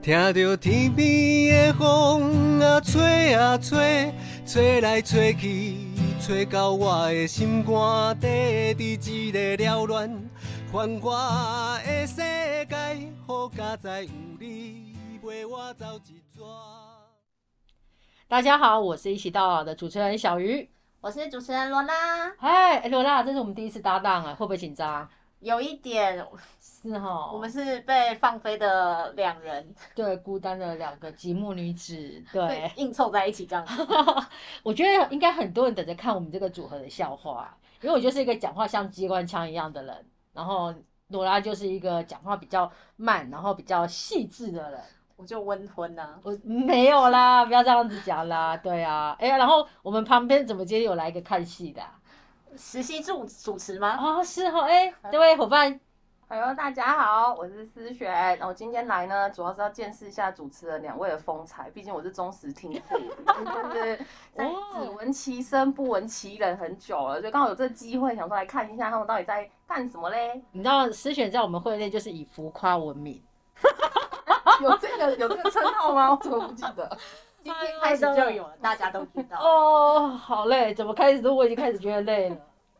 听着天边的风啊吹啊吹，吹来吹去，吹到我的心肝底，伫一个缭乱繁华的世界，好佳哉有你陪我走一逝。大家好，我是一起到老的主持人小鱼。我是主持人罗拉，嗨，罗拉，这是我们第一次搭档啊，会不会紧张？有一点是哈，我们是被放飞的两人，对孤单的两个寂寞女子，对，硬凑在一起这样子。我觉得应该很多人等着看我们这个组合的笑话，因为我就是一个讲话像机关枪一样的人，然后罗拉就是一个讲话比较慢，然后比较细致的人。我就温吞呐、我没有啦，不要这样子讲啦，对啊，哎呀，然后我们旁边怎么今天有来一个看戏的啊？实习主主持吗？哦，是哦，哎，这位伙伴，Hello，大家好，我是思璇。然后今天来呢，主要是要见识一下主持人两位的风采，毕竟我是忠实听众，就是在只闻其声不闻其人很久了，所以刚好有这个机会，想说来看一下他们到底在干什么嘞？你知道思璇在我们会内就是以浮夸闻名，有这个有这个称号吗？我怎么不记得？今天开始就有了，大家都知道。哦，好累，怎么开始？我已经开始觉得累了。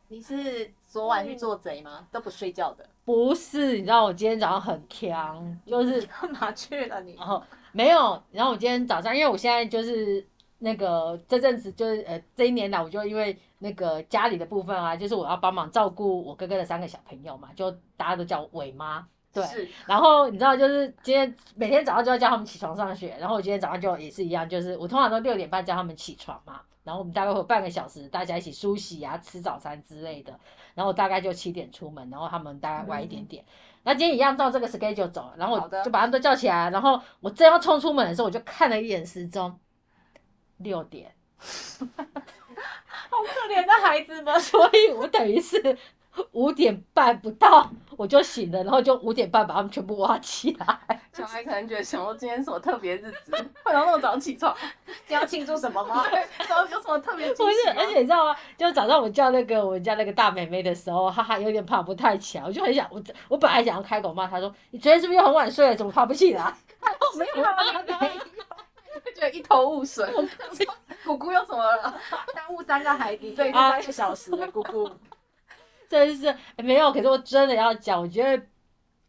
你是昨晚去做贼吗？都不睡觉的，不是，你知道我今天早上很强，就是干嘛去了你？然后没有，然后我今天早上，因为我现在就是那个这阵子就是呃这一年来，我就因为那个家里的部分啊，就是我要帮忙照顾我哥哥的三个小朋友嘛，就大家都叫我伟妈。对，是然后你知道，就是今天每天早上就要叫他们起床上学，然后我今天早上就也是一样，就是我通常都六点半叫他们起床嘛，然后我们大概会有半个小时，大家一起梳洗啊、吃早餐之类的，然后我大概就七点出门，然后他们大概晚一点点。那今天一样照这个 schedule 走，然后我就把他们都叫起来，然后我正要冲出门的时候，我就看了一眼时钟，六点，好可怜的孩子们。所以我等于是五点半不到我就醒了，然后就五点半把他们全部挖起来。小孩可能觉得想说今天是什么特别日子，为什么那么早起床？是要庆祝什么吗？对，然后有什么特别惊不是而且你知道吗？就早上我叫那个我们家那个大妹妹的时候，哈哈有点爬不太起来，我就很想我我本来想要开口骂她说：“你昨天是不是又很晚睡了？怎么爬不起来没有啊，没有，觉得一头雾水。姑姑又怎么了？耽误三个孩子，所以是三个小时的姑姑。？”真是、欸没有，可是我真的要讲，我觉得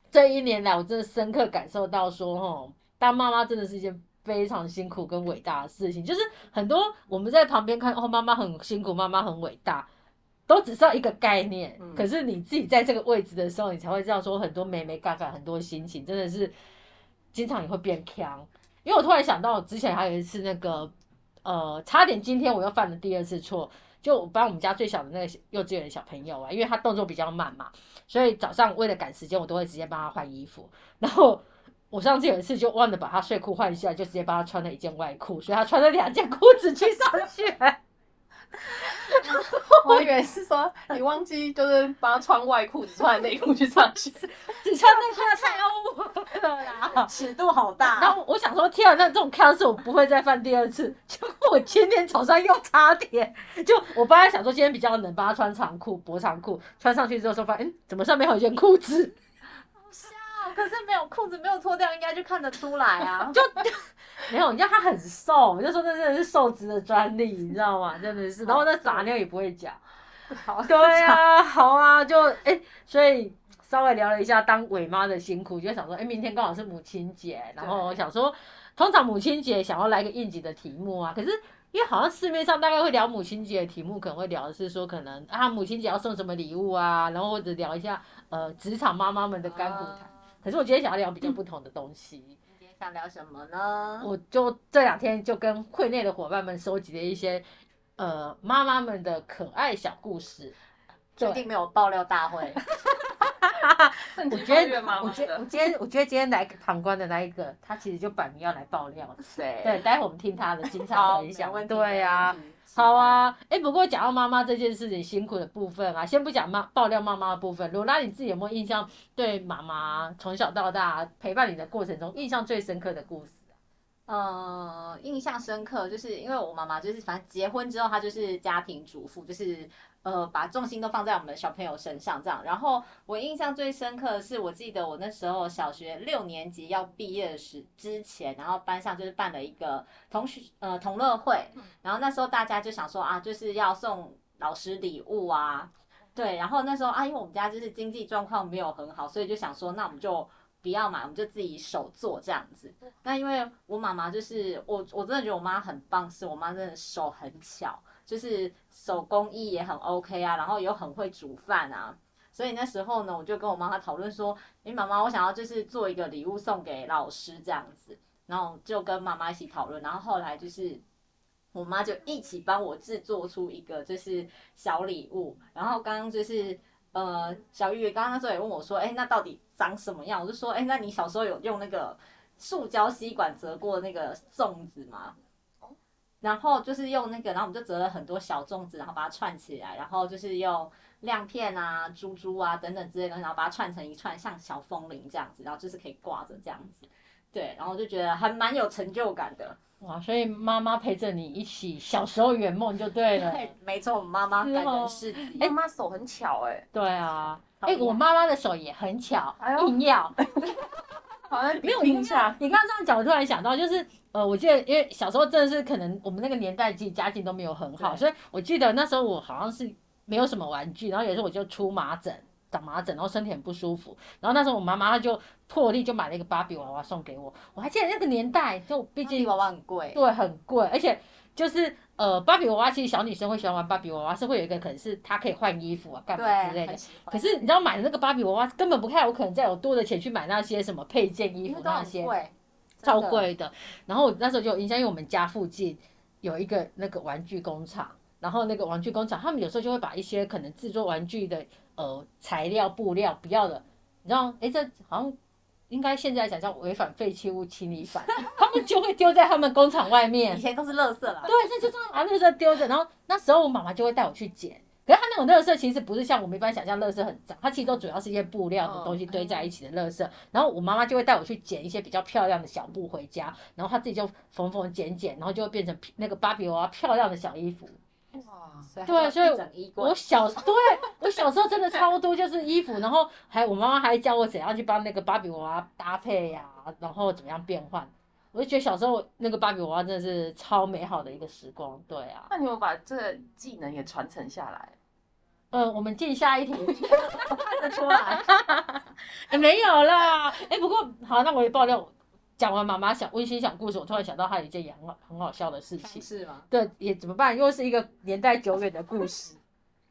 这一年来我真的深刻感受到说，哦，当妈妈真的是一件非常辛苦跟伟大的事情。就是很多我们在旁边看，哦，妈妈很辛苦，妈妈很伟大。都只知道一个概念，嗯可是你自己在这个位置的时候，你才会知道说很多美美嘎嘎，很多心情真的是经常也会变强。因为我突然想到，之前还有一次那个，呃，差点今天我又犯了第二次错，就我帮我们家最小的那个幼稚园的小朋友啊，因为他动作比较慢嘛，所以早上为了赶时间，我都会直接帮他换衣服。然后我上次有一次就忘了把他睡裤换下，就直接帮他穿了一件外裤，所以他穿了两件裤子去上学。我以为 是说你忘记就是帮他穿外裤，只穿内裤去上学。只穿内裤太欧了啦。尺度好大。然后我想说，天啊，那这种康事我不会再犯第二次。结果我今天早上又差点，就我本来想说今天比较冷，帮他穿长裤、薄长裤，穿上去之后说发现，嗯，怎么上面还有一件裤子？哦可是没有裤子没有脱掉，应该就看得出来啊。就没有，你知道他很瘦，我就说那真的是瘦子的专利，你知道吗？真的是，然后那傻妞也不会讲。好对啊，好啊，就哎、所以稍微聊了一下当伪妈的辛苦，就想说，哎、明天刚好是母亲节，然后我想说，通常母亲节想要来个应景的题目啊，可是因为好像市面上大概会聊母亲节的题目，可能会聊的是说，可能啊母亲节要送什么礼物啊，然后或者聊一下呃职场妈妈们的甘苦谈。可是我今天想要聊比较不同的东西，今天想聊什么呢？我就这两天就跟会内的伙伴们收集了一些呃妈妈们的可爱小故事。确定没有爆料大会？我我觉得，我觉得，我今天，我觉得今天来旁观的那一个，他其实就摆明要来爆料的。对对，待会我们听他的精彩好，分享。对呀、好。啊。哎，不过讲到妈妈这件事情辛苦的部分啊，先不讲妈爆料妈妈的部分，罗拉你自己有没有印象对妈妈从小到大陪伴你的过程中印象最深刻的故事啊？呃，印象深刻，就是因为我妈妈就是反正结婚之后，她就是家庭主妇，就是呃把重心都放在我们的小朋友身上这样。然后我印象最深刻的是，我记得我那时候小学六年级要毕业时之前，然后班上就是办了一个同学呃同乐会，然后那时候大家就想说啊，就是要送老师礼物啊，对，然后那时候啊，因为我们家就是经济状况没有很好，所以就想说，那我们就。不要买，我们就自己手做这样子。那因为我妈妈就是我，我真的觉得我妈很棒，是我妈真的手很巧，就是手工艺也很 OK 啊，然后又很会煮饭啊。所以那时候呢，我就跟我妈妈讨论说，诶，妈妈，我想要就是做一个礼物送给老师这样子。然后就跟妈妈一起讨论，然后后来就是我妈就一起帮我制作出一个就是小礼物。然后刚刚就是。呃，小玉刚刚那时候也问我说，哎，那到底长什么样？我就说，哎，那你小时候有用那个塑胶吸管折过那个粽子吗？然后就是用那个，然后我们就折了很多小粽子，然后把它串起来，然后就是用亮片啊、珠珠啊等等之类的，然后把它串成一串像小风铃这样子，然后就是可以挂着这样子。对，然后就觉得还蛮有成就感的。哇，所以妈妈陪着你一起小时候圆梦就对了。对，没错，我妈妈感人事迹。妈妈手很巧哎。对啊，哎，我妈妈的手也很巧，硬要。好像没有印象。你刚刚这样讲，我突然想到，就是呃，我记得因为小时候真的是可能我们那个年代，自己家境都没有很好，所以我记得那时候我好像是没有什么玩具，然后有时候我就出麻疹。长麻疹，然后身体很不舒服，然后那时候我妈妈她就破例就买了一个芭比娃娃送给我。我还记得那个年代，就毕竟娃娃很贵，对，很贵，而且就是呃，芭比娃娃其实小女生会喜欢玩芭比娃娃，是会有一个可能是她可以换衣服啊，干嘛之类的。可是你知道买的那个芭比娃娃根本不看，我可能再有多的钱去买那些什么配件衣服那些，超贵的。然后那时候就有印象，因为我们家附近有一个那个玩具工厂，然后那个玩具工厂他们有时候就会把一些可能制作玩具的。呃，材料布料不要的，你知道？哎，这好像应该现在讲叫违反废弃物清理法，他们就会丢在他们工厂外面。以前都是垃圾啦。对，那就这样把垃圾丢着，然后那时候我妈妈就会带我去捡。可是他那种垃圾其实不是像我们一般想象垃圾很脏，它其实都主要是一些布料的东西堆在一起的垃圾。然后我妈妈就会带我去捡一些比较漂亮的小布回家，然后她自己就缝缝剪剪，然后就会变成那个芭比娃娃漂亮的小衣服。哇，对，所以我小对我小时候真的超多，就是衣服，然后还我妈妈还教我怎样去帮那个芭比娃娃搭配呀，然后怎么样变换。我就觉得小时候那个芭比娃娃真的是超美好的一个时光，对啊。那你们把这个技能也传承下来？嗯，我们进下一题，看得出来，没有啦。哎，不过好，那我也爆料。讲完妈妈小温馨小故事，我突然想到还有一件也很好很好笑的事情。是吗？对，也怎么办？又是一个年代久远的故事。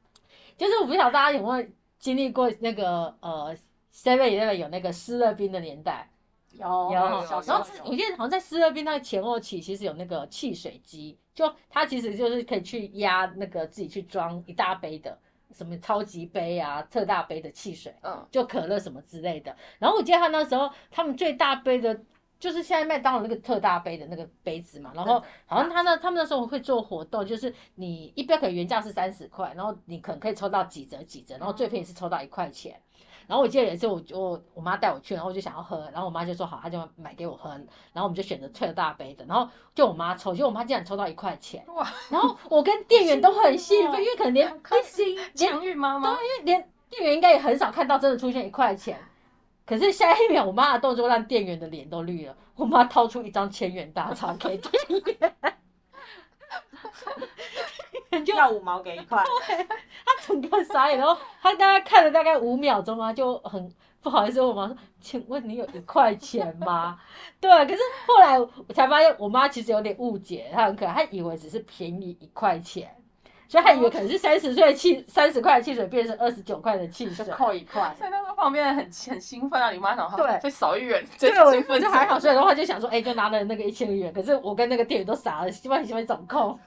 就是我不晓得大家有没有经历过那个呃，seven eleven 有那个湿热冰的年代。有有。然后我记得好像在湿热冰那个前后期，其实有那个汽水机，就它其实就是可以去压那个自己去装一大杯的什么超级杯啊、特大杯的汽水，嗯，就可乐什么之类的。然后我记得他那时候他们最大杯的。就是现在麦当劳那个特大杯的那个杯子嘛，然后好像他那他们那时候会做活动，就是你一杯可能原价是三十块，然后你可能可以抽到几折几折，然后最便宜是抽到一块钱。然后我记得有一次我我我妈带我去，然后我就想要喝，然后我妈就说好，她就买给我喝，然后我们就选择特大杯的，然后就我妈抽，就我妈竟然抽到一块钱，哇！然后我跟店员都很兴奋，因为可能连开心强玉妈妈，对，因为连店员应该也很少看到真的出现一块钱。可是下一秒，我妈的动作让店员的脸都绿了。我妈掏出一张千元大钞 给店员，就要五毛给一块。他整个傻眼，然后他大概看了大概五秒钟啊，就很不好意思问我妈说：“请问你有一块钱吗？” 对，可是后来我才发现，我妈其实有点误解，她很可爱，她以为只是便宜一块钱。所以她以为可能是三十岁汽三十块的汽水变成二十九块的汽水，扣一块。旁边很很兴奋啊，你妈想对，再少一元，对，我就还好。所以的话就想说，哎，就拿了那个一千元。可是我跟那个店员都傻了，希望希望掌控。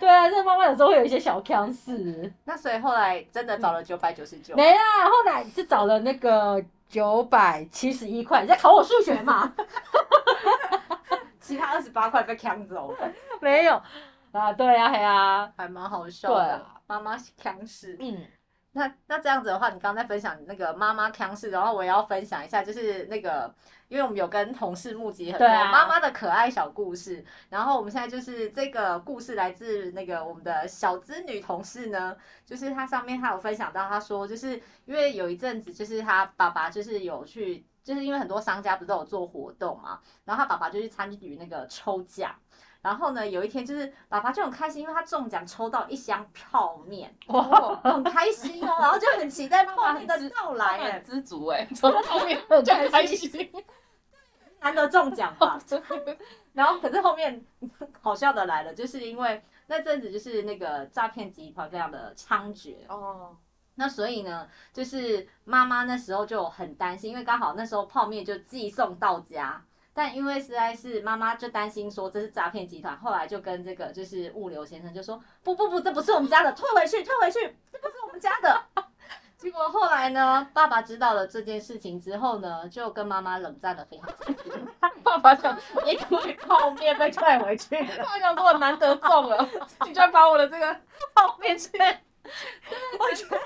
对啊，这妈妈有时候会有一些小腔事。那所以后来真的找了九百九十九？没啊，后来是找了那个九百七十一块。你在考我数学嘛？其他二十八块被抢走了。没有。啊，对啊，嘿啊，还蛮好笑的。妈妈强势。嗯，那那这样子的话，你刚刚在分享那个妈妈腔事，然后我也要分享一下，就是那个，因为我们有跟同事募集很多妈妈的可爱小故事，然后我们现在就是这个故事来自那个我们的小资女同事呢，就是她上面她有分享到，她说就是因为有一阵子就是她爸爸就是有去，就是因为很多商家不是都有做活动嘛，然后她爸爸就去参与那个抽奖。然后呢，有一天就是爸爸就很开心，因为他中奖抽到一箱泡面，哇，很开心哦，然后就很期待泡面的到来，哎很，知足哎，从后面 就很开心。难得中奖吧。然后可是后面好笑的来了，就是因为那阵子就是那个诈骗集团非常的猖獗，哦，那所以呢，就是妈妈那时候就很担心，因为刚好那时候泡面就寄送到家。但因为实在是妈妈就担心说这是诈骗集团，后来就跟这个就是物流先生就说不不不，这不是我们家的，退回去退回去，这不是我们家的。结果后来呢，爸爸知道了这件事情之后呢，就跟妈妈冷战了非常久，爸爸想，因为泡面被退回去了。爸爸想说我难得中了，你居然把我的这个泡面券，我觉得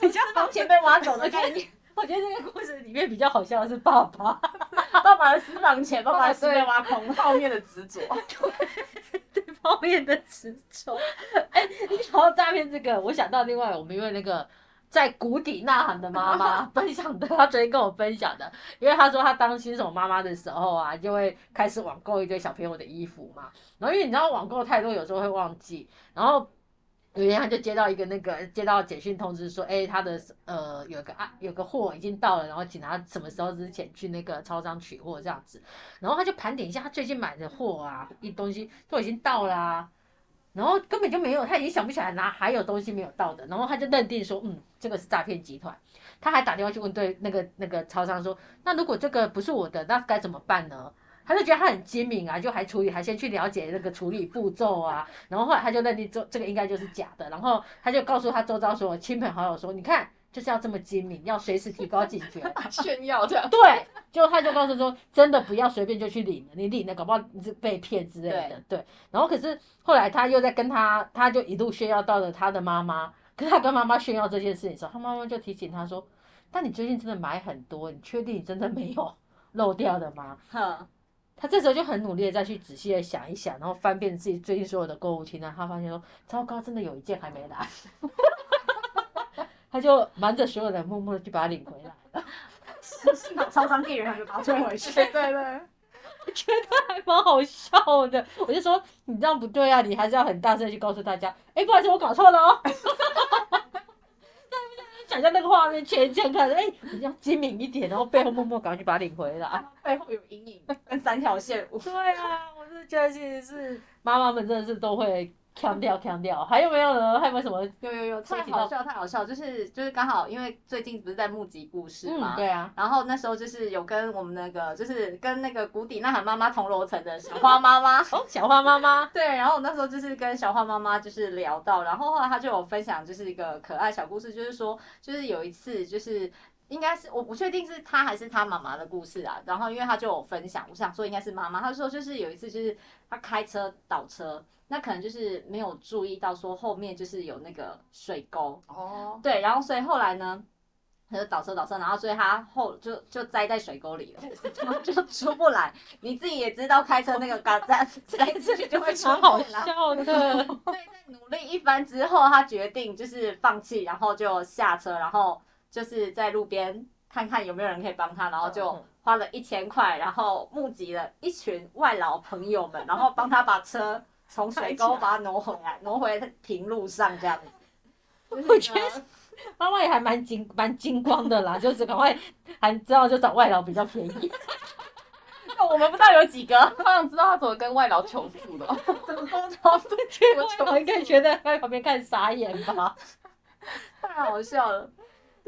你家房钱被挖走的概念。我觉得这个故事里面比较好笑的是爸爸，爸爸的私房钱，爸爸的私被挖空了。泡面的执着。对泡面的执着。哎，你讲到诈骗这个，我想到另外我们因为那个在谷底呐喊的妈妈 分享的，她昨天跟我分享的，因为她说她当新手妈妈的时候啊，就会开始网购一堆小朋友的衣服嘛，然后因为你知道网购太多，有时候会忘记，然后。有一天，他就接到一个那个接到简讯通知说，哎、他的呃有个啊有个货已经到了，然后请他什么时候之前去那个超商取货这样子。然后他就盘点一下他最近买的货啊，一东西都已经到啦、然后根本就没有，他已经想不起来哪还有东西没有到的，然后他就认定说，嗯，这个是诈骗集团。他还打电话去问对那个那个超商说，那如果这个不是我的，那该怎么办呢？他就觉得他很精明啊，就还处理，还先去了解那个处理步骤啊，然后后来他就认定这这个应该就是假的，然后他就告诉他周遭所有亲朋好友说，你看就是要这么精明，要随时提高警觉。炫耀这样。对，就他就告诉说，真的不要随便就去领了，你领了搞不好你是被骗之类的。对，然后可是后来他又在跟他，他就一路炫耀到了他的妈妈，可是他跟妈妈炫耀这件事情的时候，他妈妈就提醒他说，但你最近真的买很多，你确定你真的没有漏掉的吗？哼，他这时候就很努力的再去仔细的想一想，然后翻遍自己最近所有的购物清单，他发现说，糟糕，真的有一件还没来，他就瞒着所有人，默默的去把它领回来了。幸好超商店员还没把它退回去。对 对对，我觉得还蛮好笑的。我就说你这样不对啊，你还是要很大声地去告诉大家，哎、不好意思，我搞错了哦。想象那个画面，全全看，哎、你要精明一点，然后背后默默赶快去把它领回来。背后有阴影，跟三条线。对啊，我是觉得其实是妈妈们真的是都会强调强调。还有没有呢？还有没有什么？有有有，太好笑太好笑，就是就是刚好因为最近不是在募集故事嘛，嗯，对啊，然后那时候就是有跟我们那个就是跟那个谷底呐喊妈妈同楼层的小花妈妈。哦，小花妈妈，对，然后我那时候就是跟小花妈妈就是聊到，然后后来她就有分享就是一个可爱小故事，就是说就是有一次就是应该是我不确定是他还是他妈妈的故事啊，然后因为他就有分享，我想说应该是妈妈，他说就是有一次就是他开车倒车，那可能就是没有注意到说后面就是有那个水沟，哦，对，然后所以后来呢，他就倒车倒车，然后所以他后就就栽在水沟里了，就就出不来。你自己也知道，开车那个嘎在栽进去就会出蛮好。笑 的。对，在努力一番之后，他决定就是放弃，然后就下车，然后就是在路边看看有没有人可以帮他，然后就嗯花了一千块，然后募集了一群外劳朋友们，然后帮他把车从水沟把它挪回来，挪回平路上这样子。我觉得妈妈也还蛮精蛮精光的啦，就是赶快还知道就找外劳比较便宜。我们不知道有几个，好想知道他怎么跟外劳求助的哦。怎么沟通？外劳应该觉得在旁边看傻眼吧？太好笑了。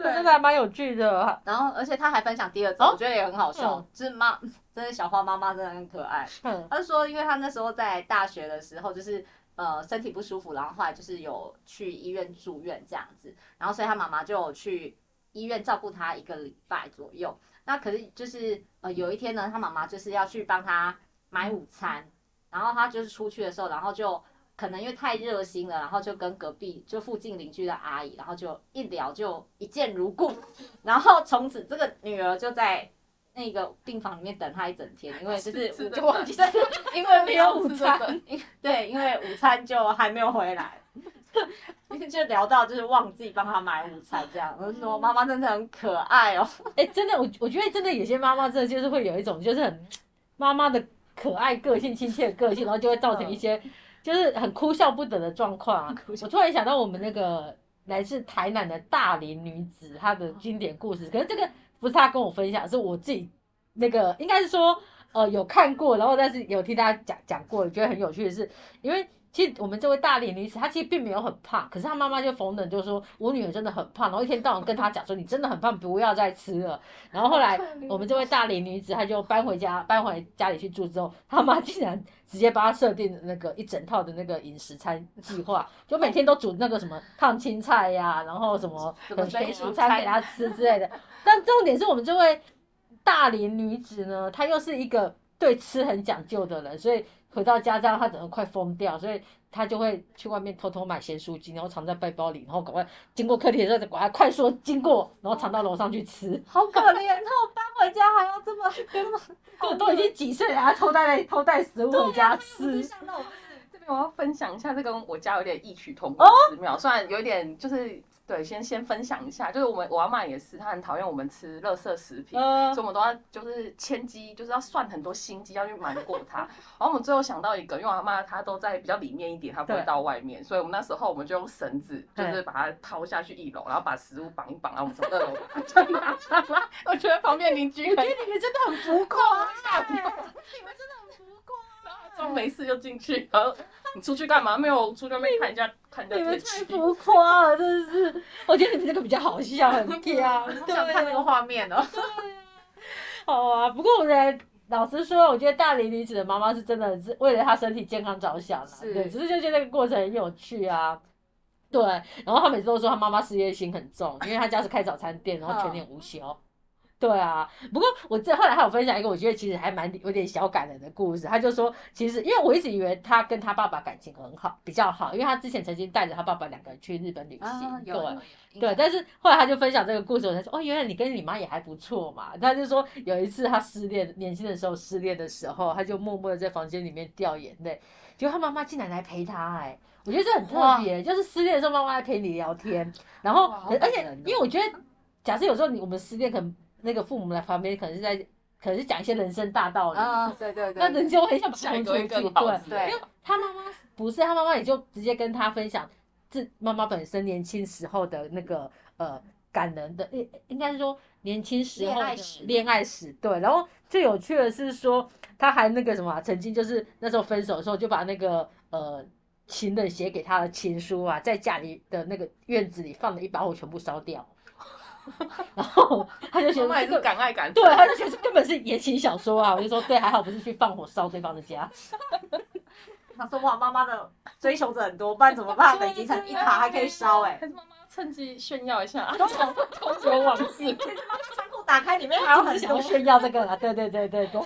这真的还蛮有趣的。然后，而且他还分享第二则，哦我觉得也很好笑嗯，就是妈，真的小花妈妈真的很可爱。嗯他就说，因为他那时候在大学的时候，就是呃身体不舒服，然后后来就是有去医院住院这样子，然后所以他妈妈就有去医院照顾他一个礼拜左右。那可是就是呃有一天呢，他妈妈就是要去帮他买午餐，然后他就是出去的时候，然后就可能因为太热心了，然后就跟隔壁就附近邻居的阿姨，然后就一聊就一见如故，然后从此这个女儿就在那个病房里面等他一整天，因为就是就忘记对，因为没有午 餐，因对，因为午餐就还没有回来。就聊到就是忘记帮他买午餐这样，我就说妈妈真的很可爱哦。哎、真的，我我觉得真的有些妈妈真的就是会有一种就是很妈妈的可爱个性、亲切的个性，然后就会造成一些就是很哭笑不得的状况啊。我突然想到我们那个 来自台南的大龄女子，她的经典故事，可是这个不是她跟我分享，是我自己那个应该是说呃有看过，然后但是有听大家讲讲过，觉得很有趣的是，因为。其实我们这位大龄女子，她其实并没有很胖，可是她妈妈就逢人就说，我女儿真的很胖，然后一天到晚跟她讲说，你真的很胖，不要再吃了。然后后来我们这位大龄女子，她就搬回家，搬回家里去住之后，她妈竟然直接帮她设定那个一整套的那个饮食餐计划，就每天都煮那个什么烫青菜呀，然后什么什么肥水煮蔬餐给她吃之类的。但重点是我们这位大龄女子呢，她又是一个对吃很讲究的人，所以回到家这样，他整个快疯掉，所以他就会去外面偷偷买咸酥鸡，然后藏在背包里，然后赶快经过客厅的时候，赶快快速地经过，然后藏到楼上去吃。好可怜哦，搬回家还要这么 这么，都都已经几岁了，还偷带偷带食物回家吃就。想到我这边我要分享一下，这跟我家有点异曲同哦工之妙，虽然有点就是对，先先分享一下，就是我们我阿妈也是，她很讨厌我们吃垃圾食品。呃所以我们都要就是千机，就是要算很多心机，要去瞒过她。然后我们最后想到一个，因为我阿妈她都在比较里面一点，她不会到外面，所以我们那时候我们就用绳子，就是把它抛下去一楼，然后把食物绑一绑，然后我们从二楼 就拿上来。我觉得旁边邻居很我觉得你们真的很浮夸、装没事就进去，然后你出去干嘛？没有出去外面看一下看一下你们。太浮夸了，真的是。我觉得你们这个比较好笑，很跳。好想看那个画面哦。好啊，不过我觉得老实说，我觉得大龄女子的妈妈是真的是为了她身体健康着想啊。对，只是就觉得那个过程很有趣啊。对，然后她每次都说她妈妈事业心很重，因为她家是开早餐店，然后全年无休。对啊，不过我这后来还有分享一个，我觉得其实还蛮有点小感人的故事。他就说，其实因为我一直以为他跟他爸爸感情很好，比较好，因为他之前曾经带着他爸爸两个人去日本旅行。啊，有对，对，但是后来他就分享这个故事，我才说哦，原来你跟你妈也还不错嘛。他就说有一次他失恋，年轻的时候失恋的时候，他就默默的在房间里面掉眼泪，结果他妈妈竟然来陪他、哎，我觉得这很特别，就是失恋的时候妈妈来陪你聊天，然后而且因为我觉得，假设有时候你我们失恋，可能那个父母在旁边，可能是在可能是讲一些人生大道理，啊，对对对，那人就会想把他出去，对。对因为他妈妈不是他妈妈，也就直接跟他分享自妈妈本身年轻时候的那个呃感人的，应应该是说年轻时候的恋爱史恋爱史。对，然后最有趣的是说，他还那个什么啊、曾经就是那时候分手的时候，就把那个呃情人写给他的情书啊，在家里的那个院子里放了一把火，全部烧掉。然后他就觉妈妈也是得这个敢爱敢对，他就觉得这根本是言情小说啊！我就说对，还好不是去放火烧对方的家。他说哇，妈妈的追求者很多，不然怎么办？北京城一塔还可以烧哎。还是妈妈趁机炫耀一下，偷酒往事。仓库打开里面还有很多炫耀这个啦，对对对对对。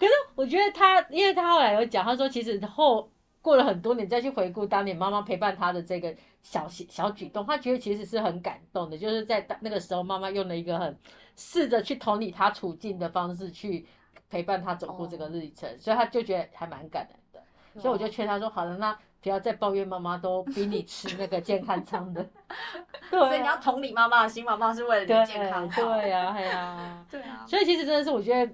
可是我觉得他，因为他后来有讲，他说其实后过了很多年再去回顾当年妈妈陪伴他的这个小小举动，他觉得其实是很感动的，就是在那个时候妈妈用了一个很试着去同理他处境的方式去陪伴他走过这个历程，所以他就觉得还蛮感人的。所以我就劝他说，好了，那不要再抱怨妈妈都逼你吃那个健康餐的。对啊所以你要同理妈妈的心，妈妈是为了你健康好。对呀、对呀、对啊，所以其实真的是，我觉得，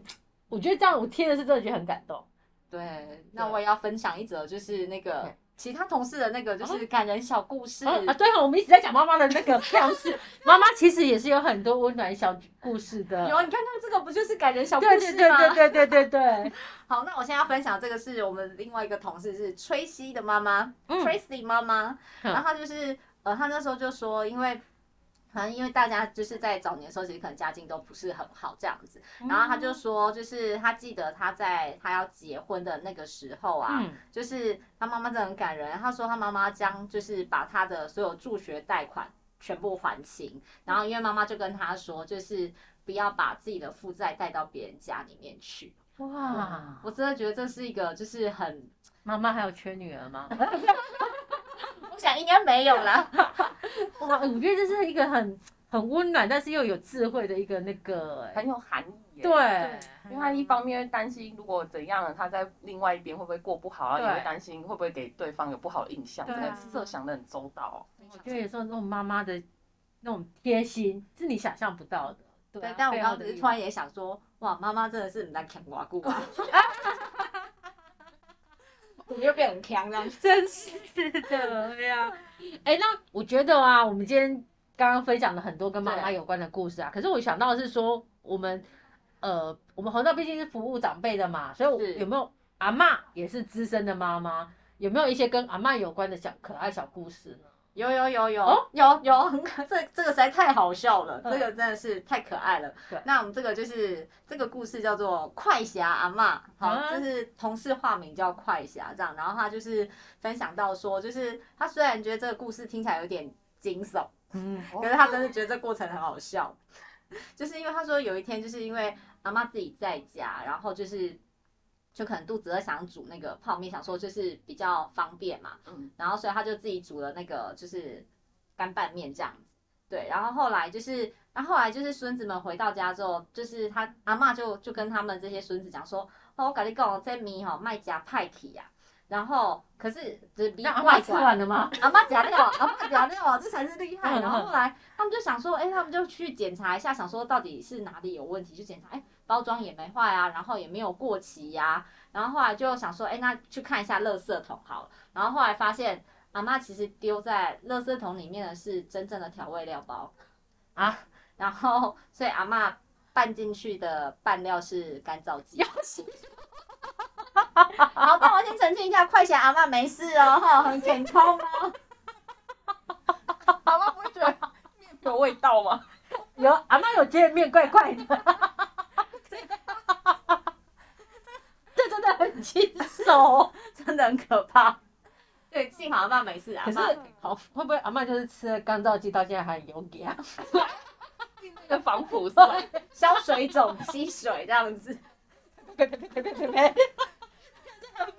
我觉得这样我听的是真的觉得很感动。对，那我也要分享一则，就是那个对其他同事的那个就是感人小故事。啊啊，对啊，我们一直在讲妈妈的那个故事，妈妈其实也是有很多温暖小故事的。有，你看看这个不就是感人小故事吗？对对对对对对对，好，那我现在要分享这个是我们另外一个同事是崔西的妈妈、嗯 Tracy 妈妈，嗯然后她就是呃，她那时候就说，因为可能因为大家就是在早年的时候，其实可能家境都不是很好这样子，然后他就说，就是他记得他在他要结婚的那个时候啊，嗯就是他妈妈真的很感人，他说他妈妈将就是把他的所有助学贷款全部还清，然后因为妈妈就跟他说，就是不要把自己的负债带到别人家里面去。哇，我真的觉得这是一个就是很妈妈还有缺女儿吗？我想应该没有啦。哇，我觉得这是一个很很温暖，但是又有智慧的一个那个、欸，很有含义耶。对，因为他一方面会担心，如果怎样了，他在另外一边会不会过不好啊？对也会担心会不会给对方有不好的印象，真的设想的很周到哦。我觉得有时候那种妈妈的那种贴心是你想象不到的。对但我刚刚只是突然也想说，哇，妈妈真的是很在强瓜姑啊，怎么又变很强这样子？真是的呀。哎、那我觉得啊，我们今天刚刚分享了很多跟妈妈有关的故事啊，可是我想到的是说，我们呃，我们红道毕竟是服务长辈的嘛，所以有没有阿嬷也是资深的妈妈，有没有一些跟阿嬷有关的小可爱小故事呢？有有有有、哦？有有，很 可这这个实在太好笑了，嗯。这个真的是太可爱了。对。那我们这个就是这个故事叫做快侠阿嬷，好，啊？就是同事化名叫快侠这样。然后他就是分享到说，就是他虽然觉得这个故事听起来有点惊悚，嗯，可是他真的觉得这过程很好笑，就是因为他说有一天就是因为阿妈自己在家，然后就是就可能肚子饿想煮那个泡面，想说就是比较方便嘛，嗯然后所以他就自己煮了那个就是干拌面这样子。对，然后后来就是，然后后来就是孙子们回到家之后，就是他阿嬷就就跟他们这些孙子讲说，哦，我跟你讲，这米吼卖加派体呀，然后可是就是比外嬷吃完了吗？阿妈假料，阿妈假料，这才是厉害。嗯 然后后来他们就想说，哎、他们就去检查一下，想说到底是哪里有问题，就检查，哎、包装也没坏啊，然后也没有过期呀、然后后来就想说，哎、那去看一下垃圾桶好了。然后后来发现，阿妈其实丢在垃圾桶里面的是真正的调味料包啊，然后所以阿妈拌进去的拌料是干燥剂。好，但我先澄清一下，快侠阿妈没事哦，哈，很健康哦。阿妈不会觉得面有味道吗？有阿妈有觉得面怪怪的，这真的很轻松。真的很可怕。对，幸好阿妈没事，啊可是好会不会阿妈就是吃了干燥剂到现在还有给啊？那个防腐是？消水肿、吸水这样子，很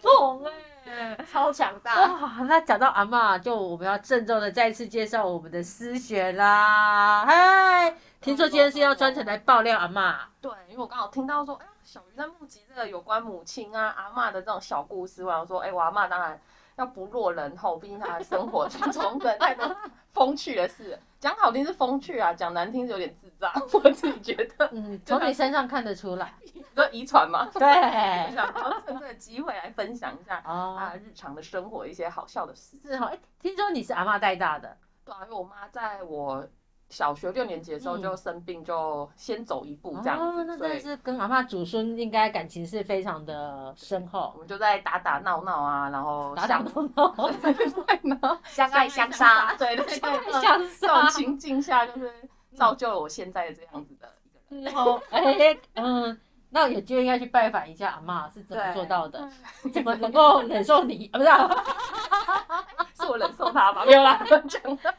猛哎、超强大。哇，那讲到阿嬷，就我们要郑重的再次介绍我们的思璇啦。嗨，听说今天是要专程来爆料阿嬷，对，因为我刚好听到说，哎呀，小鱼在募集这个有关母亲啊、阿嬷的这种小故事，我想说，哎，我阿嬷当然要不落人后，毕竟她的生活 当中的太多风趣的事，讲好听是风趣啊，讲难听是有点智障，我自己觉得，嗯，从你身上看得出来。你说遗传吗？我对，想说趁这个机会来分享一下哦，啊日常的生活一些好笑的事。是哈，哎，听说你是阿嬷带大的，对啊，因为我妈在我小学六年级的时候嗯就生病，就先走一步这样子，哦，那真的是跟阿妈祖孙应该感情是非常的深厚我厚，们就在打打闹闹啊，然后打打相闹闹，相爱相杀，对对对，相这种。情境下就是造就了我现在的这样子的一个人。然后，哎，嗯，那有机会应该去拜访一下阿妈是怎么做到的，怎么能够忍受你？啊，不是啊，是我忍受他吧？有啦乱讲的。那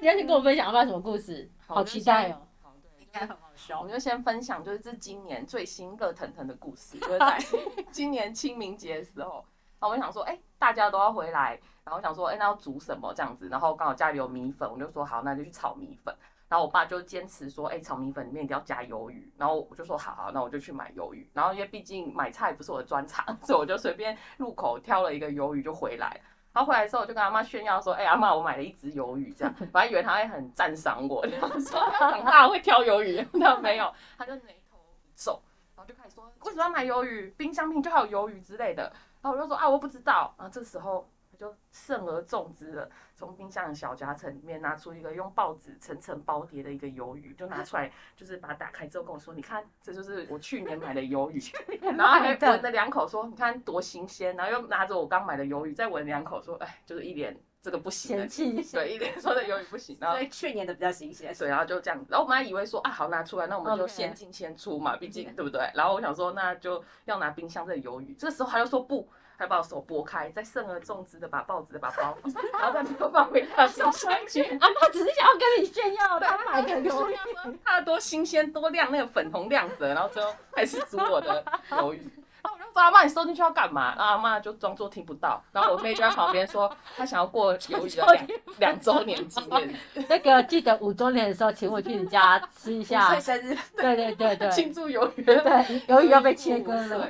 你要先跟我分享阿嬷什么故事？好期待哦。好，对，应该很好我笑们。就先分享，就是这今年最新热腾腾的故事，就是在 今年清明节的时候，然后我就想说，哎、大家都要回来，然后我想说，哎、那要煮什么这样子？然后刚好家里有米粉，我就说好，那就去炒米粉。然后我爸就坚持说，哎、炒米粉里面一定要加鱿鱼。然后我就说好好，那我就去买鱿鱼。然后因为毕竟买菜不是我的专长，所以我就随便入口挑了一个鱿鱼就回来。然后回来之后，我就跟阿妈炫耀说：“哎、阿妈，我买了一只鱿鱼。”这样，我还以为他会很赞赏我，然后说长大会挑鱿鱼，那没有，他就眉头皱，然后就开始说：“为什么要买鱿鱼？冰箱里就还有鱿鱼之类的。”然后我就说：“啊，我不知道。”然后这时候就慎而重之的从冰箱的小夹层里面拿出一个用报纸层层包叠的一个鱿鱼，就拿出来，就是把它打开之后跟我说：“你看，这就是我去年买的鱿鱼。”然后还闻了两口，说：“你看多新鲜。”然后又拿着我刚买的鱿鱼再闻两口，说：“哎，就是一脸这个不行对，一脸说的鱿鱼不行。”然后所以去年的比较新鲜。对，然后就这样子，然后我们还以为说啊，好拿出来，那我们就先进先出嘛，毕竟对不对？然后我想说，那就要拿冰箱这里鱿鱼，这时候他就说不，还把我手拨开，再慎而重之的把报纸的把包，然后再没有放回他冰箱去。阿妈只是想要跟你炫耀她买的鱿鱼。鱼，它多新鲜多亮，那个粉红亮泽，然后最后还是煮我的鱿鱼。然 后我就说阿妈你收进去要干嘛？然后阿妈就装作听不到，然后我妹就在旁边说她想要过鱿鱼的两 两周年纪念，那个记得五周年的时候，请我去你家吃一下岁。生日，对对对对，庆祝鱿鱼的对，鱿鱼要被切割了。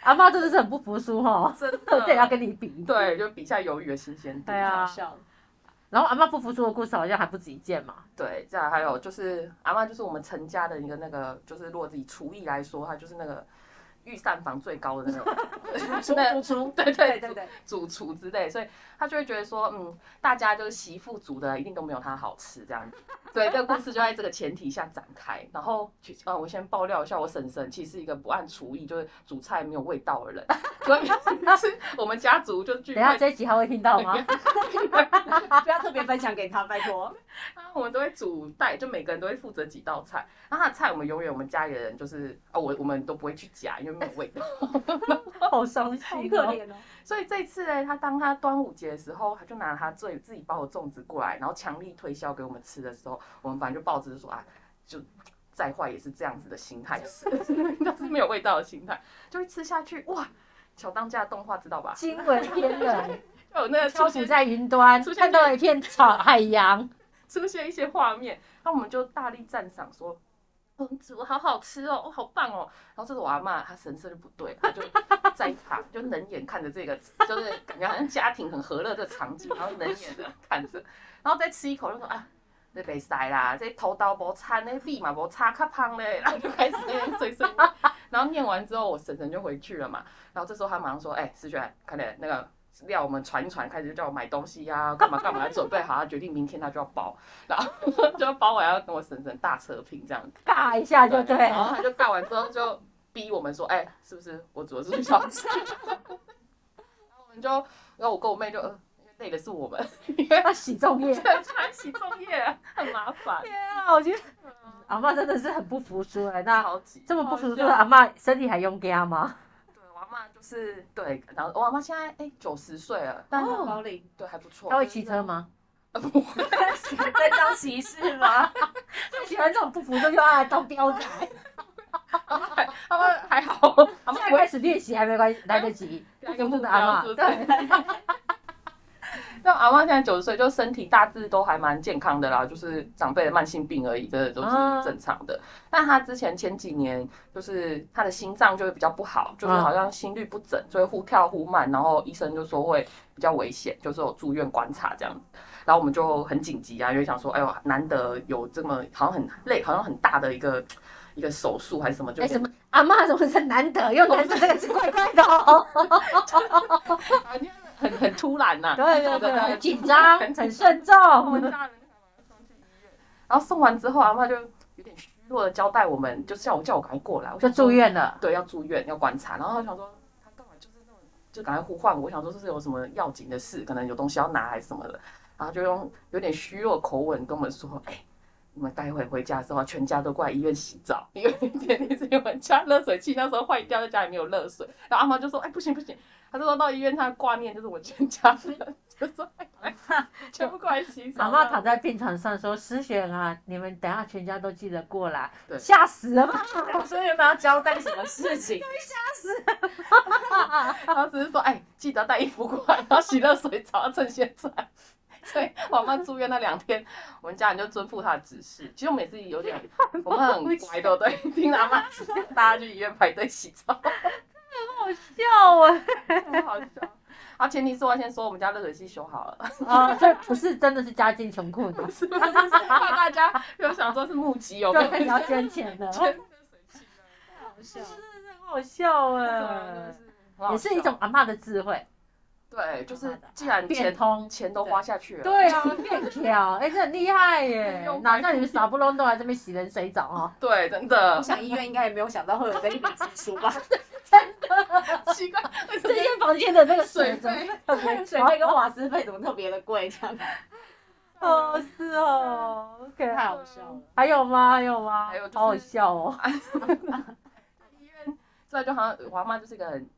对，阿妈真的是很不服输哈，真 这也要。跟你比。对，就比一下鱿鱼的新鲜度。对啊好笑。然后阿妈不服输的故事好像还不止一件嘛。对，再来还有就是阿妈，就是我们陈家的一个那个，就是如果以厨艺来说，她就是那个御膳房最高的那种，主厨，对对对对，主厨之类，所以他就会觉得说，嗯，大家就是媳妇煮的一定都没有他好吃这样子。对，这个故事就在这个前提下展开。然后，呃，我先爆料一下，我婶婶其实是一个不按厨艺，就是煮菜没有味道的人，所以是我们家族就聚会，等下这一集他会听到吗？不要特别分享给他，拜托。我们都会煮带，就每个人都会负责几道菜。那他的菜我们永远我们家里的人就是啊，我我们都不会去夹，因为没有味道。好伤心哦。可怜哦。所以这次呢，他当他端午节的时候，他就拿他最自己包的粽子过来，然后强力推销给我们吃的时候，我们反正就抱着说啊，就再坏也是这样子的心态吃，都是没有味道的心态，就会吃下去哇。小当家的动画知道吧？惊为天人，就有那个漂出现浮在云端出，现看到了一片草海洋。出现一些画面，那我们就大力赞赏说。嗯，煮好好吃哦，哦，好棒哦！然后这个我阿妈，她神色就不对，她就 在旁就冷眼看着这个，就是感觉好像家庭很和乐的场景，然后冷眼的看着，然后再吃一口就说啊，这被塞啦，这头刀无餐，那臂嘛无叉卡胖嘞，然后就开始那边碎碎念，然后念完之后，我婶婶就回去了嘛，然后这时候他马上说，哎、思璇，快点那个。料我们传一传，开始就叫我买东西呀、干嘛干嘛，准备好，他决定明天他就要包，然后就要包完要跟我婶婶大扯平这样子。尬一下就对了。然后他就尬完之后就逼我们说，哎、是不是我煮的是不是好吃？然后我们就，然后我跟我妹就，累的是我们，因为要洗粽叶。对穿洗粽叶很麻烦，天啊，我觉得阿妈真的是很不服输哎。那超级这么不服输的阿妈，身体还勇敢吗？就是对，然后我阿妈现在哎九十岁了，但哦高龄，对还不错。她会骑车吗？呃？不会，在当骑士吗？最喜欢这种不服输就要来当彪仔。他们还好，他们开始练习还没关系，来得及。不服输的阿对，但阿妈现在九十岁，就身体大致都还蛮健康的啦，就是长辈的慢性病而已，这都是正常的。但她之前前几年，就是她的心脏就会比较不好，就是好像心率不整，所以忽跳忽慢，然后医生就说会比较危险，就是有住院观察这样子。然后我们就很紧急啊，因为想说，哎呦，难得有这么好像很累，好像很大的一个一个手术还是什么，就哎什么阿妈怎么是难得？又 难得这个是怪怪的哦。很很突然呐、对对对，很紧张，很慎重。我们大人就赶快送去医院，然后送完之后，阿妈就有点虚弱的交代我们，就叫我叫我赶快过来，我就住，院了。对，要住院要观察，然后他想说他干嘛就是那种就赶快呼唤我，我想说这是有什么要紧的事，可能有东西要拿还是什么的，然后就用有点虚弱口吻跟我们说，哎、你们待会回家的时候，全家都过来医院洗澡，因为 前天是我们家热水器那时候坏掉，在家里没有热水。然后阿妈就说：“哎、不行不行。”她就说到医院，他挂念就是我全家人，就说：“哎、全部过来洗澡。”妈妈躺在病床上说：“思璇啊，你们等下全家都记得过来。”对吓死了吧？所以原本要交代什么事情？吓死了 然后只是说：“哎、记得带衣服过来，然后洗热水澡，要趁现在。”所以我妈住院那两天，我们家人就遵附她的指示。其实我们也是有点，我们很乖的，对，听阿妈指示，大家去医院排队洗澡。好笑哎！很好笑。啊前提是我要先说我们家热水器修好了，啊，这不是真的是家境穷困的，是不是？怕大家有想说是募集有没有？就开始要捐钱的，捐热水器好笑。很好笑哎，的，也是一种阿妈的智慧，对，就是既然钱变通。钱都花下去了，对啊，变巧，哎，这很厉害耶！哪像你们傻不隆咚来这边洗冷水澡啊？对，真的我想医院应该也没有想到会有这一笔支出吧？奇怪，这间房间的那个水费水费 跟瓦斯费怎么特别的贵？这样 哦，是哦，OK，太好笑了。还有吗？还有吗？还有就是好好笑哦。医院，所以就好像我阿妈就是一个很，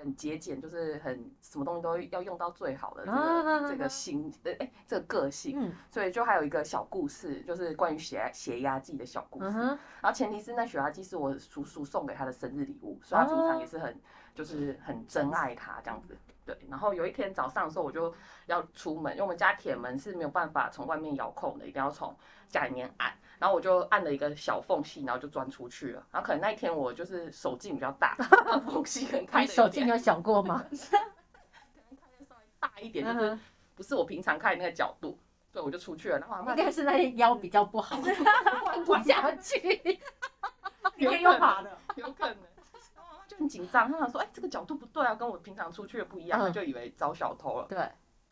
很节俭，就是很什么东西都要用到最好的这啊个这个心，呃，哎，这个个性。嗯所以就还有一个小故事，就是关于血压血压计的小故事。嗯，然后前提是那血压计是我叔叔送给他的生日礼物，所以他平常也是很就是很珍爱它这样子。对，然后有一天早上的时候，我就要出门，因为我们家铁门是没有办法从外面遥控的，一定要从家里面按。然后我就按了一个小缝隙，然后就钻出去了。然后可能那一天我就是手劲比较大，那缝隙可能开你手劲有小过吗？可能稍微大一点，嗯就是，不是我平常看的那个角度，所以我就出去了。然后应该是那天腰比较不好，弯不下去。有天又爬的，有可能。就很紧张，他想说，哎、这个角度不对啊，跟我平常出去的不一样，嗯他就以为遭小偷了，对，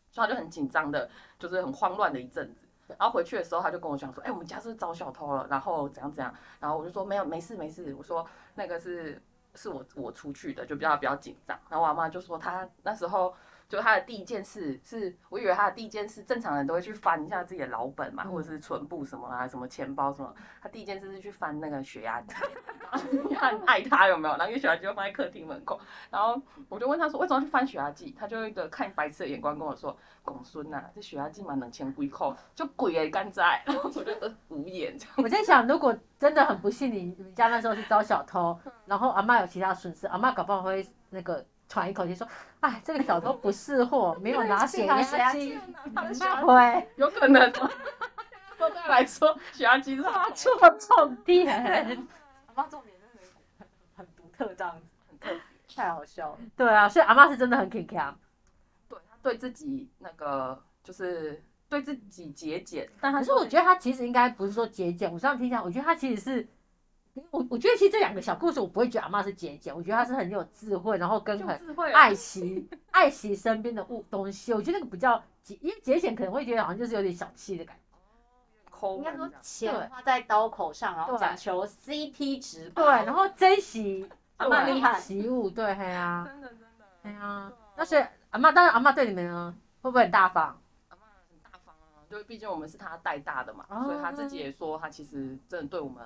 所以他就很紧张的，就是很慌乱的一阵子。然后回去的时候，他就跟我讲说，哎、我们家是不是遭小偷了，然后怎样怎样，然后我就说没有，没事没事，我说那个是是我我出去的，就比较比较紧张。然后我阿妈就说，她那时候就他的第一件事是，我以为他的第一件事，正常人都会去翻一下自己的老本嘛，嗯或者是存部什么啊，什么钱包什么。他第一件事是去翻那个血压计，因为她很爱他有没有？然后因为血压计就放在客厅门口，然后我就问他说为什么要去翻血压计？他就用一个看白痴的眼光跟我说：“公孙呐、这血压计嘛两千几块，就鬼诶，干在。”然后我就呃无言。我在想，如果真的很不幸，你你们家那时候是遭小偷，然后阿妈有其他损失，阿妈搞不好会那个喘一口气说：“哎，这个小偷不是货，没有拿血压计，他的血压那会有可能哦。对他来说，血压计是他错 重点。阿妈重点真的很很独特这样子，很特别。太好笑了。对啊，所以阿妈是真的很 K K 对他对自己那个就是对自己节俭，但他可是我觉得他其实应该不是说节俭，我这样听起来，我觉得他其实是，我我觉得其实这两个小故事，我不会觉得阿妈是节俭，我觉得她是很有智慧，然后跟就很爱惜爱惜身边的物东西。我觉得那个比较节，因为节俭可能会觉得好像就是有点小气的感觉。抠应该说钱花在刀口上，然后对讲求 CP 值高。对，然后珍惜 阿嬷厉害习物，对，嘿啊，真的真的，嘿啊。那所以阿妈，当然阿妈对你们呢，会不会很大方？阿妈很大方啊，就毕竟我们是她带大的嘛，哦所以她自己也说她其实真的对我们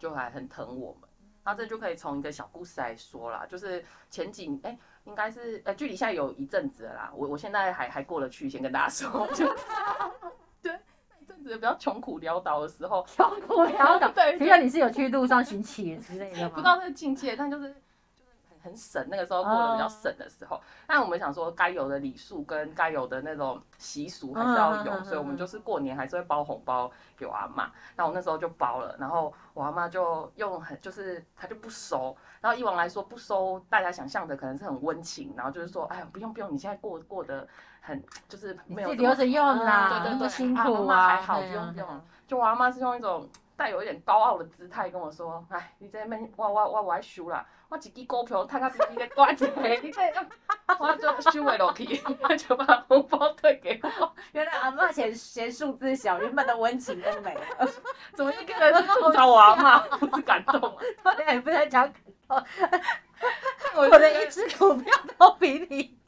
就还很疼我们。那这就可以从一个小故事来说啦，就是前几哎、应该是呃距离现在有一阵子了啦，我我现在还还过得去，先跟大家说，就 对那一阵子比较穷苦潦倒的时候，穷苦潦倒，对听说你是有去路上寻乞之类的吗？不知道那个境界，但就是很很省，那个时候过得比较省的时候。但我们想说，该有的礼数跟该有的那种习俗还是要有，所以我们就是过年还是会包红包给我阿妈。那我那时候就包了，然后我阿妈就用很就是她就不收，然后以往来说不收，大家想象的可能是很温情，然后就是说，哎呀不用不用，你现在过过得很就是没有自己留着用啦，对对对辛苦啊，还好不用不用就我阿妈是用一种带有一点高傲的姿态跟我说：“哎，你这边我我我我爱收啦，我一支股票摊到比你的大一个，你这样我就收不落去，就把红包退给我。原来阿妈嫌嫌数字小，原本的温情都没了。怎么又变成是吐槽我阿妈？不是感动啊！对，不能讲，感动我的一只股票都比你多。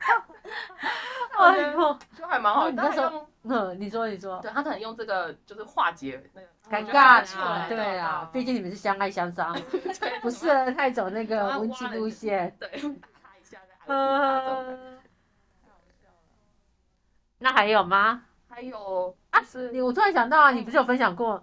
哎呦，就还蛮好的，那你那时候嗯，你说你说，对他可能用这个就是化解那个尴尬啦，觉得还不错啦对啊，毕竟你们是相爱相杀，不适合太走那个文青路线。对，嗯，那还有吗？还有啊就是你我突然想到啊，你不是有分享过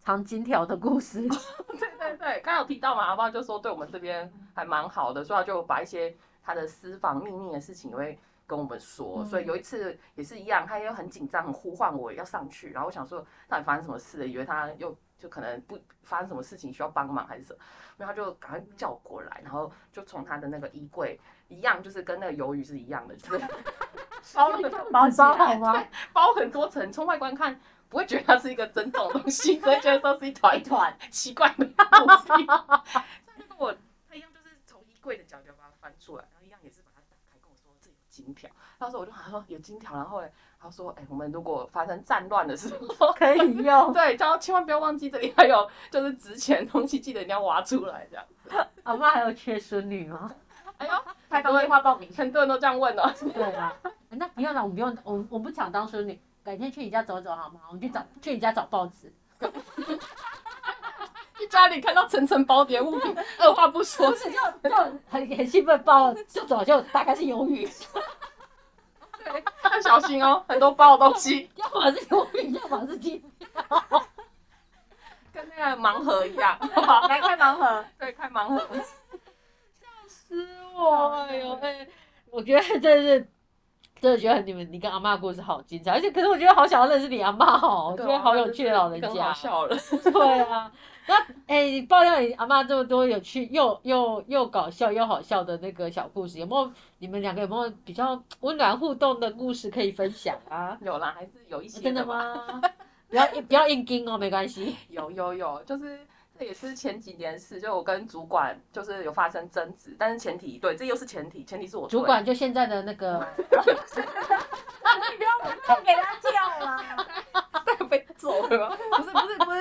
藏金条的故事？对对对，刚刚有提到嘛，阿爸就说对我们这边还蛮好的，所以他就把一些他的私房秘密的事情也会跟我们说。嗯所以有一次也是一样，他也很紧张，很呼唤我要上去，然后我想说到底发生什么事了，以为他又就可能不发生什么事情需要帮忙还是什么，然后他就赶快叫我过来，然后就从他的那个衣柜一样，就是跟那个鱿鱼是一样的，就是 包了包包好吗？包很多层，从外观看。不会觉得它是一个真正的东西，只会觉得说是一团一团 奇怪的东西。所以他就跟我，他一样就是从衣柜的角角把它翻出来，金条。那时候我就好像说有金条，然后嘞，他说哎、我们如果发生战乱的时候，可以用。对，叫千万不要忘记这里还有就是值钱的东西，记得一定要挖出来这样。阿妈还有缺孙女吗？哎呦，开放电话报名。很多人都这样问哦。对啊，那不用了，我们不用，我我不想当孙女，改天去你家走走好吗？我们去找去你家找报纸。家里看到层层包叠物品，二话不说不，是就就很很兴奋包了就走，就大概是鱿鱼，对，要小心哦，很多包的东西 要么是鱿鱼，要么是金条。跟那个盲盒一样，好，来开盲盒。对，开盲盒。笑死我！哎呦哎，我觉得真的是，真的觉得你们你跟阿妈的故事好精彩，而且可是我觉得好想要认识你阿妈哦，我觉得好有趣的老人家好。笑了。对啊，那哎，你爆料你阿妈这么多有趣又又又搞笑又好笑的那个小故事，有没有你们两个有没有比较温暖互动的故事可以分享啊？有啦，还是有一些真的吧？吗？不要不要硬盯哦，没关系。有有有，就是这也是前几年的事，就我跟主管就是有发生争执，但是前提对，这又是前提，前提是我主管就现在的那个，你不要给他跳啦。被揍了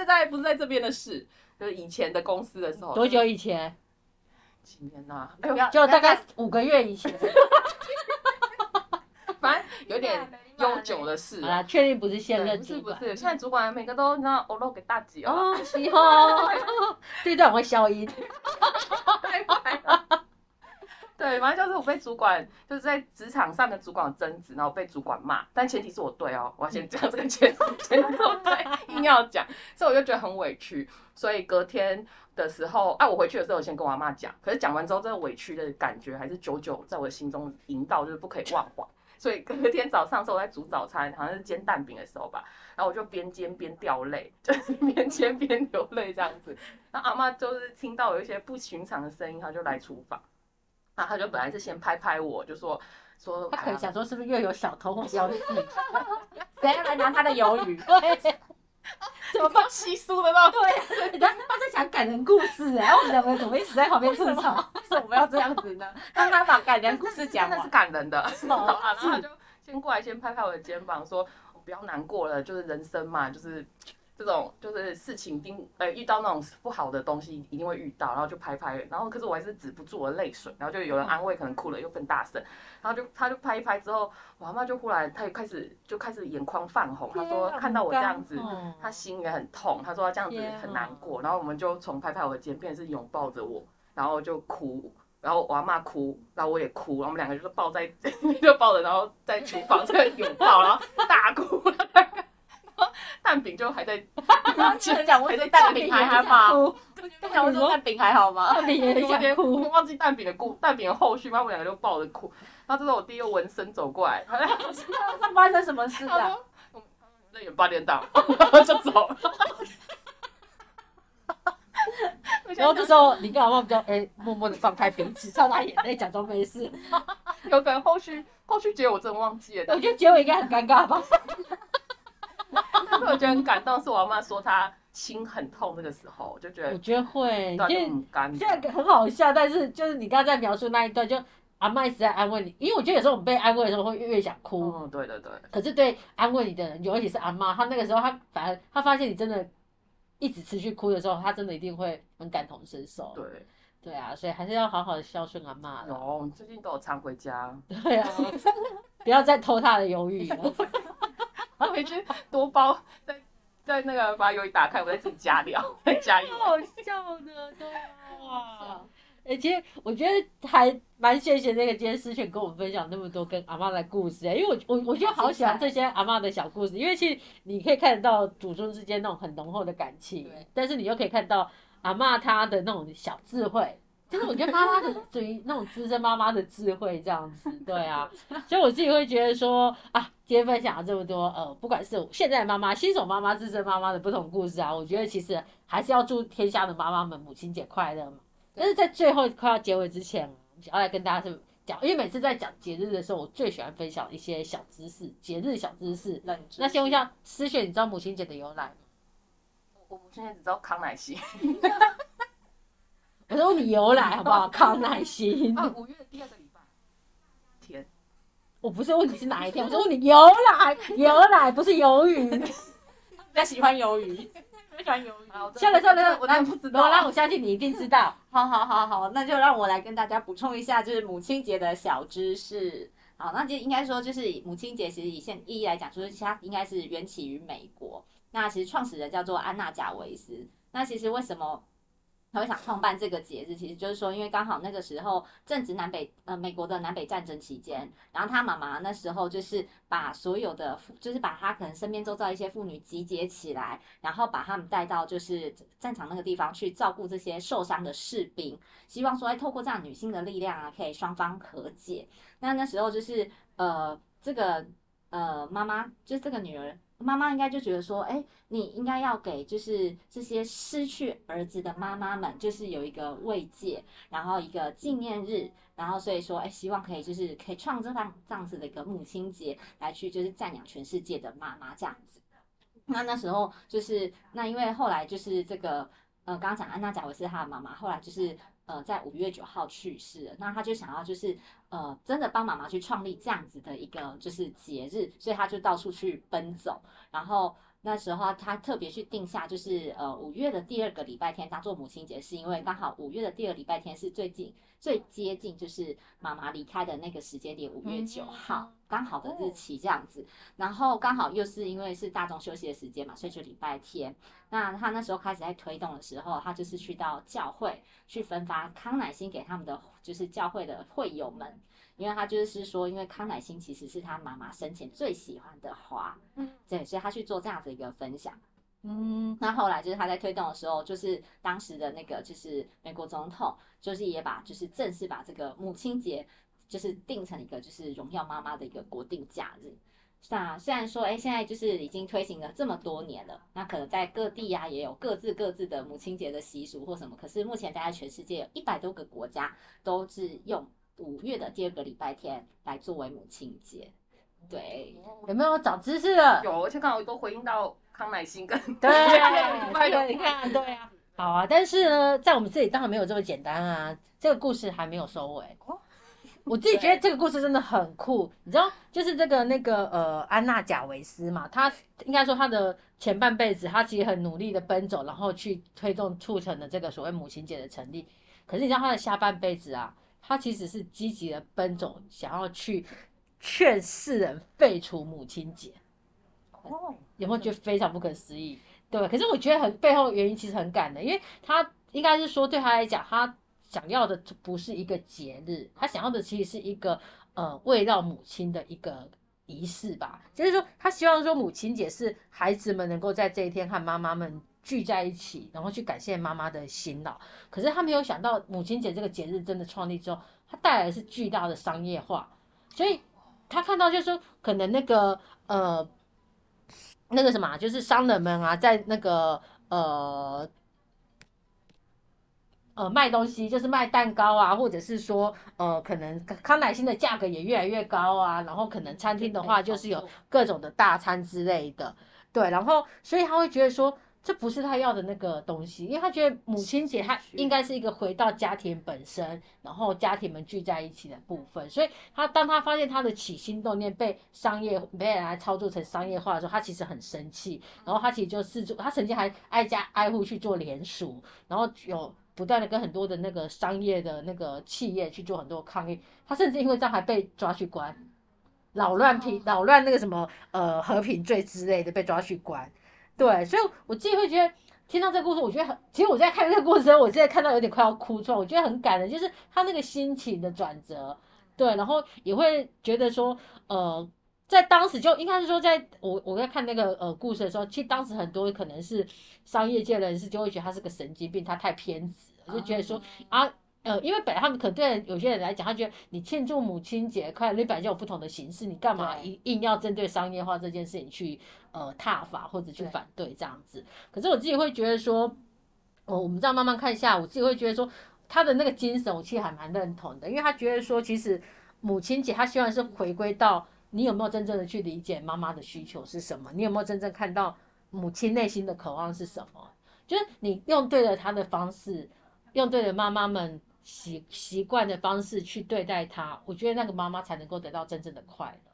在不是在这边的事，就是以前的公司的时候。多久以前？几年呐、哎呦，就大概五个月以前。反正有点悠久的事好。啦，确定不是现对，任主管。不是不是，现在主管每个都你知道，欧露给大姐哦，哦，是哦，这段我会消音。太坏了。对，反正就是我被主管，就是在职场上跟主管有争执，然后被主管骂，但前提是我对哦，我要先讲这个前提，前提是我对，硬要讲，所以我就觉得很委屈，所以隔天的时候，哎、我回去的时候我先跟我阿妈讲，可是讲完之后，这个委屈的感觉还是久久在我的心中萦绕，就是不可以忘怀。所以隔天早上的时候，我在煮早餐，好像是煎蛋饼的时候吧，然后我就边煎边掉泪，就是边煎边流泪这样子。然后阿妈就是听到有一些不寻常的声音，她就来厨房，然后她就本来是先拍拍我，就说说，他可能想说是不是又有小偷或 标的？等一下来拿他的鱿鱼。对，怎么放？稀疏的那种。对，他他在讲感人故事哎，我们两个怎么一直在旁边吐槽？为什么要这样子呢？让他把感人故事讲 真的是。感人的。然后哦他就先过来，先拍拍我的肩膀，说我不要难过了，就是人生嘛，就是这种就是事情一定呃遇到那种不好的东西一定会遇到，然后就拍拍，然后可是我还是止不住我的泪水，然后就有人安慰，可能哭了又更大声，然后就他就拍一拍之后，我阿妈就忽然她也开始就开始眼眶泛红，她说看到我这样子。她心也很痛，她说她这样子很难过，然后我们就从拍拍我的肩变成是拥抱着我，然后就哭，然后我阿妈哭，然后我也哭，然后我们两个就是抱在 就抱着，然后在厨房这个拥抱，然后大哭，蛋饼就还在，就讲我在蛋饼还好吗？哭，就讲我说蛋饼还好吗？蛋饼也 很想哭。忘记蛋饼的故蛋饼的后续，然后我们两个就抱着哭，然后这时候我弟又闻声走过来，他那发生什么事啊？他说。我在演八点档，然后就走了。然后这时候你跟阿妈比较哎，默默的放开瓶子，擦擦眼泪，假装没事。有可能后续后续结尾我真的忘记了，我觉得结尾应该很尴尬吧？但是我觉得很感动，是我阿妈说她心很痛那个时候，我就觉得我觉得会，因为。现在很好笑，但是就是你刚刚在描述那一段，就阿妈一直在安慰你，因为我觉得有时候我们被安慰的时候会越越想哭，嗯，对对对，可是对安慰你的人，尤其是阿妈，她那个时候她反而她发现你真的一直持续哭的时候，她真的一定会很感同身受。对，对啊，所以还是要好好的孝顺阿妈了。有最近都有常回家，对啊，不要再偷她的鱿鱼了。然后回去多包，再再那个把鱿鱼打开，我再自己加料，再加一碗。好笑的，对啊。而且我觉得还蛮谢谢那个今天思璇跟我们分享那么多跟阿妈的故事、因为我我我觉得好喜欢这些阿妈的小故事，因为其实你可以看得到祖宗之间那种很浓厚的感情对，但是你又可以看到阿妈她的那种小智慧。就是我觉得妈妈的属于那种资深妈妈的智慧这样子，对啊，所以我自己会觉得说啊，今天分享了这么多，呃，不管是现在的妈妈、新手妈妈、资深妈妈的不同故事啊，我觉得其实还是要祝天下的妈妈们母亲节快乐嘛。但是在最后快要结尾之前，想要来跟大家是讲，因为每次在讲节日的时候，我最喜欢分享一些小知识，节日小知识。知识那先问一下思雪，你 知道母亲节的由来吗？我现在只知道康乃馨我说你由来好不 好？康乃馨。啊，五月第二个礼拜天，我不是问你是哪一天，我是问你由来，由来不是鱿鱼。比较喜欢鱿鱼，比较喜欢鱿鱼。算了算了，我当然不知道。罗拉，我相信你一定知道。好好好好，那就让我来跟大家补充一下，就是母亲节的小知识。好，那就应该说，就是母亲节其实以现意义来讲，就是它应该是缘起于美国。那其实创始人叫做安娜贾维斯。那其实为什么他会想创办这个节日，其实就是说，因为刚好那个时候正值南北呃美国的南北战争期间，然后他妈妈那时候就是把所有的就是把他可能身边周遭一些妇女集结起来，然后把他们带到就是战场那个地方去照顾这些受伤的士兵，希望说哎透过这样女性的力量啊，可以双方和解。那那时候就是呃这个呃妈妈就是这个女儿。妈妈应该就觉得说，哎，你应该要给就是这些失去儿子的妈妈们，就是有一个慰藉，然后一个纪念日，然后所以说，哎，希望可以就是可以创造上这样子的一个母亲节，来去就是赞扬全世界的妈妈这样子。那那时候就是那因为后来就是这个，呃，刚刚讲安娜贾维斯她的妈妈，后来就是。呃，在五月九号去世，那她就想要就是呃，真的帮妈妈去创立这样子的一个就是节日，所以他就到处去奔走，然后。那时候他特别去定下，就是呃五月的第二个礼拜天当做母亲节，是因为刚好五月的第二礼拜天是最近最接近就是妈妈离开的那个时间点，五月九号刚好的日期这样子。然后刚好又是因为是大众休息的时间嘛，所以就礼拜天。那他那时候开始在推动的时候，他就是去到教会去分发康乃馨给他们的就是教会的会友们。因为他就是说，因为康乃馨其实是他妈妈生前最喜欢的花，嗯，对，所以他去做这样子一个分享，嗯，那后来就是他在推动的时候，就是当时的那个就是美国总统，就是也把就是正式把这个母亲节就是定成一个就是荣耀妈妈的一个国定假日。那虽然说，哎，现在就是已经推行了这么多年了，那可能在各地呀也有各自各自的母亲节的习俗或什么，可是目前在全世界有一百多个国家都是用。五月的第二个礼拜天来作为母亲节，对，有没有长知识了？有，而且刚好都回应到康乃馨跟对 对，你看，对啊，好啊。但是呢，在我们这里当然没有这么简单啊，这个故事还没有收尾。我自己觉得这个故事真的很酷，你知道，就是这个那个呃安娜贾维斯嘛，她应该说她的前半辈子，她其实很努力的奔走，然后去推动促成了这个所谓母亲节的成立。可是你知道她的下半辈子啊？他其实是积极的奔走，想要去劝世人废除母亲节。哦，有没有觉得非常不可思议？对，可是我觉得很背后原因其实很感人，因为他应该是说对他来讲，他想要的不是一个节日，他想要的其实是一个呃围绕母亲的一个仪式吧。就是说，他希望说母亲节是孩子们能够在这一天和妈妈们。聚在一起，然后去感谢妈妈的辛劳。可是他没有想到，母亲节这个节日真的创立之后，它带来的是巨大的商业化。所以他看到就是说，可能那个呃，那个什么，就是商人们啊，在那个呃呃卖东西，就是卖蛋糕啊，或者是说呃，可能康乃馨的价格也越来越高啊。然后可能餐厅的话，就是有各种的大餐之类的。对，然后所以他会觉得说。这不是他要的那个东西，因为他觉得母亲节他应该是一个回到家庭本身，然后家庭们聚在一起的部分。所以他当他发现他的起心动念被商业被人来操作成商业化的时候，他其实很生气。然后他其实就四处，他曾经还挨家挨户去做联署，然后有不断的跟很多的那个商业的那个企业去做很多抗议。他甚至因为这样还被抓去关，扰乱平扰乱那个什么呃和平罪之类的被抓去关。对，所以我自己会觉得听到这个故事，我觉得很，其实我在看这个故事时候，我现在看到有点快要哭出来，我觉得很感人，就是他那个心情的转折，对，然后也会觉得说，呃，在当时就应该是说，在我我在看那个呃故事的时候，其实当时很多可能是商业界人士就会觉得他是个神经病，他太偏执，就觉得说啊。呃，因为本来他们可能对有些人来讲，他觉得你庆祝母亲节快乐，你本来就有不同的形式，你干嘛一硬要针对商业化这件事情去呃踏法或者去反对这样子？可是我自己会觉得说，哦，我们这样慢慢看一下，我自己会觉得说，他的那个精神，我其实还蛮认同的，因为他觉得说，其实母亲节他希望是回归到你有没有真正的去理解妈妈的需求是什么，你有没有真正看到母亲内心的渴望是什么？就是你用对了他的方式，用对了妈妈们。习习惯的方式去对待他，我觉得那个妈妈才能够得到真正的快乐，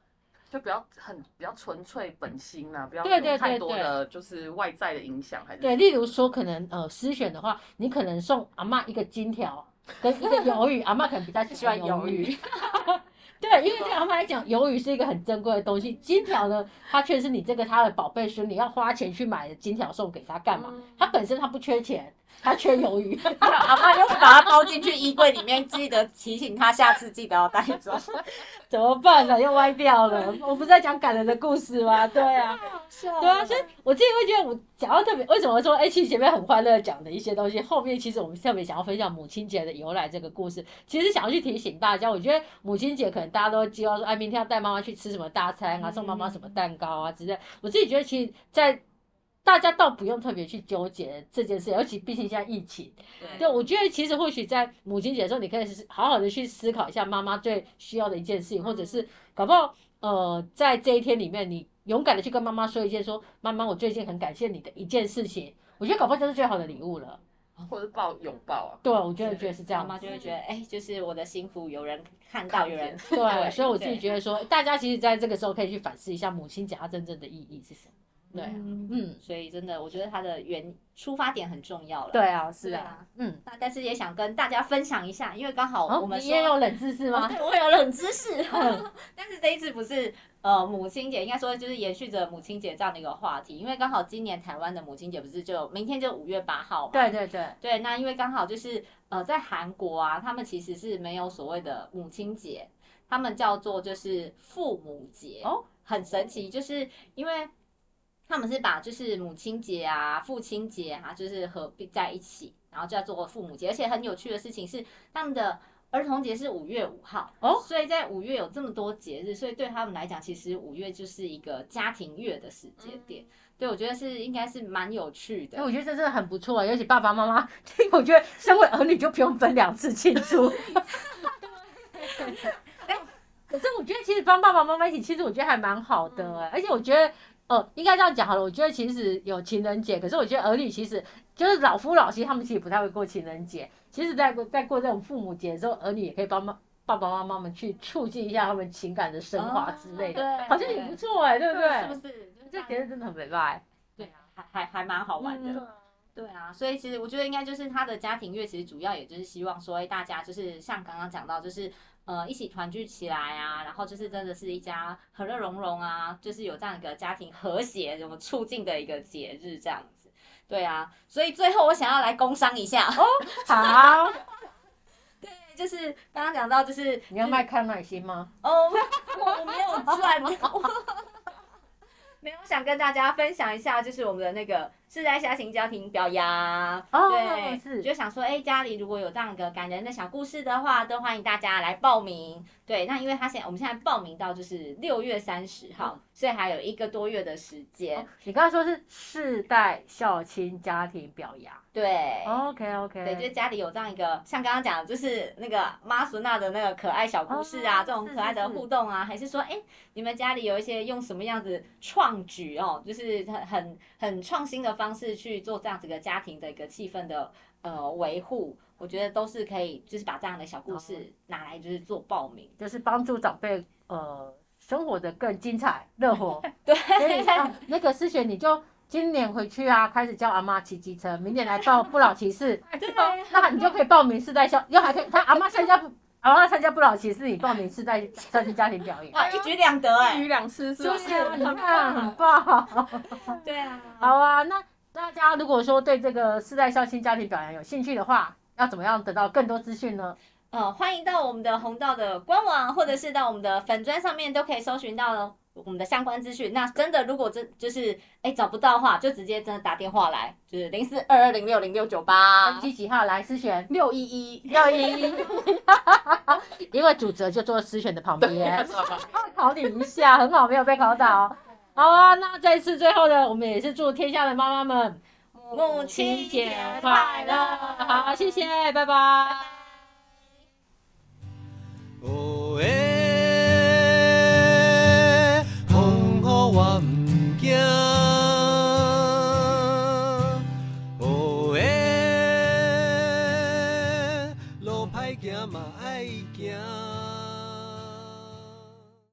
就比较很比较纯粹本心啊，不要有太多的就是外在的影响，还是对，例如说可能呃私选的话，你可能送阿妈一个金条跟一个鱿鱼，阿妈可能比较喜欢鱿鱼。对，因为对阿妈来讲，鱿鱼是一个很珍贵的东西。金条呢，它却是你这个他的宝贝孙，你要花钱去买金条送给他干嘛？他本身他不缺钱，他缺鱿鱼，阿妈又把它包进去衣柜里面，记得提醒他下次记得要带走。怎么办呢？又歪掉了。我不是在讲感人的故事吗？对啊，对啊，所以我自己会觉得，我讲到特别，为什么说哎，其实前面很欢乐讲的一些东西，后面其实我们特别想要分享母亲节的由来这个故事，其实想要去提醒大家，我觉得母亲节可能大家都希望说，哎，明天要带妈妈去吃什么大餐啊，送妈妈什么蛋糕啊之类。我自己觉得，其实，在大家倒不用特别去纠结这件事，尤其毕竟现在疫情。对，我觉得其实或许在母亲节的时候，你可以好好的去思考一下妈妈最需要的一件事情，或者是搞不好呃，在这一天里面，你勇敢的去跟妈妈说一件，说妈妈，我最近很感谢你的一件事情。我觉得搞不好就是最好的礼物了，或者抱拥抱啊。对，我觉得觉得是这样，妈妈就会觉得哎，就是我的幸福有人看到，有人对，所以我自己觉得说，大家其实在这个时候可以去反思一下母亲节它真正的意义是什么。对，嗯，所以真的，我觉得它的原出发点很重要了。对啊，是啊，嗯，那但是也想跟大家分享一下，因为刚好我们也有冷知识吗？对，我有冷知识。但是这一次不是呃母亲节，应该说就是延续着母亲节这样的一个话题，因为刚好今年台湾的母亲节不是就明天就五月八号嘛？对对对对，那因为刚好就是呃在韩国啊，他们其实是没有所谓的母亲节，他们叫做就是父母节哦，很神奇，就是因为。他们是把就是母亲节啊、父亲节啊，就是合并在一起，然后叫做父母节。而且很有趣的事情是，他们的儿童节是五月五号哦，所以在五月有这么多节日，所以对他们来讲，其实五月就是一个家庭月的时间点。对，我觉得是应该是蛮有趣的。我觉得这真的很不错，尤其爸爸妈妈，我觉得身为儿女就不用分两次庆祝。哎可是我觉得其实帮爸爸妈妈一起庆祝，我觉得还蛮好的哎，而且我觉得。哦，应该这样讲好了。我觉得其实有情人节，可是我觉得儿女其实就是老夫老妻，他们其实不太会过情人节。其实，在过在过这种父母节的时候，儿女也可以帮妈爸爸妈妈们去促进一下他们情感的升华之类的，好像也不错哎，对不对？是不是？这节日真的很美拜。对啊，还还还蛮好玩的。对啊，所以其实我觉得应该就是他的家庭乐，其实主要也就是希望说，哎，大家就是像刚刚讲到，就是。呃，一起团聚起来啊，然后就是真的是一家和乐融融啊，就是有这样一个家庭和谐、什么促进的一个节日这样子。对啊，所以最后我想要来工商一下哦，好，对，就是刚刚讲到，就是你要卖康乃馨吗？哦，我没有赚，没有想跟大家分享一下，就是我们的那个。是在家庭家庭表扬，对，就想说，哎，家里如果有这样一个感人的小故事的话，都欢迎大家来报名。对，那因为他现在我们现在报名到就是六月三十号，所以还有一个多月的时间。你刚刚说是世代孝亲家庭表扬，对，OK OK，对，就是家里有这样一个，像刚刚讲，就是那个妈孙娜的那个可爱小故事啊，这种可爱的互动啊，还是说，哎，你们家里有一些用什么样子创举哦，就是很很很创新的。方式去做这样子的家庭的一个气氛的呃维护，我觉得都是可以，就是把这样的小故事拿来就是做报名，就是帮助长辈呃生活的更精彩热火。对，所以那个思雪你就今年回去啊，开始教阿妈骑机车，明年来报不老骑士，对，那你就可以报名世代孝，又还可以他阿妈参加不。阿妈参加不老骑士，你报名是在家庭家庭表演，哇，一举两得哎，一举两次，是不是？你看很棒，对啊，好啊，那。大家如果说对这个世代孝亲家庭表扬有兴趣的话，要怎么样得到更多资讯呢？呃，欢迎到我们的红道的官网，或者是到我们的粉砖上面都可以搜寻到我们的相关资讯。那真的如果真就是哎找不到的话，就直接真的打电话来，就是零四二二零六零六九八，几几号来私选六一一六一一，因为主责就坐私选的旁边，考你一下，很好，没有被考倒。好啊，那这次最后呢，我们也是祝天下的妈妈们母亲节快乐！好，谢谢，拜拜。哦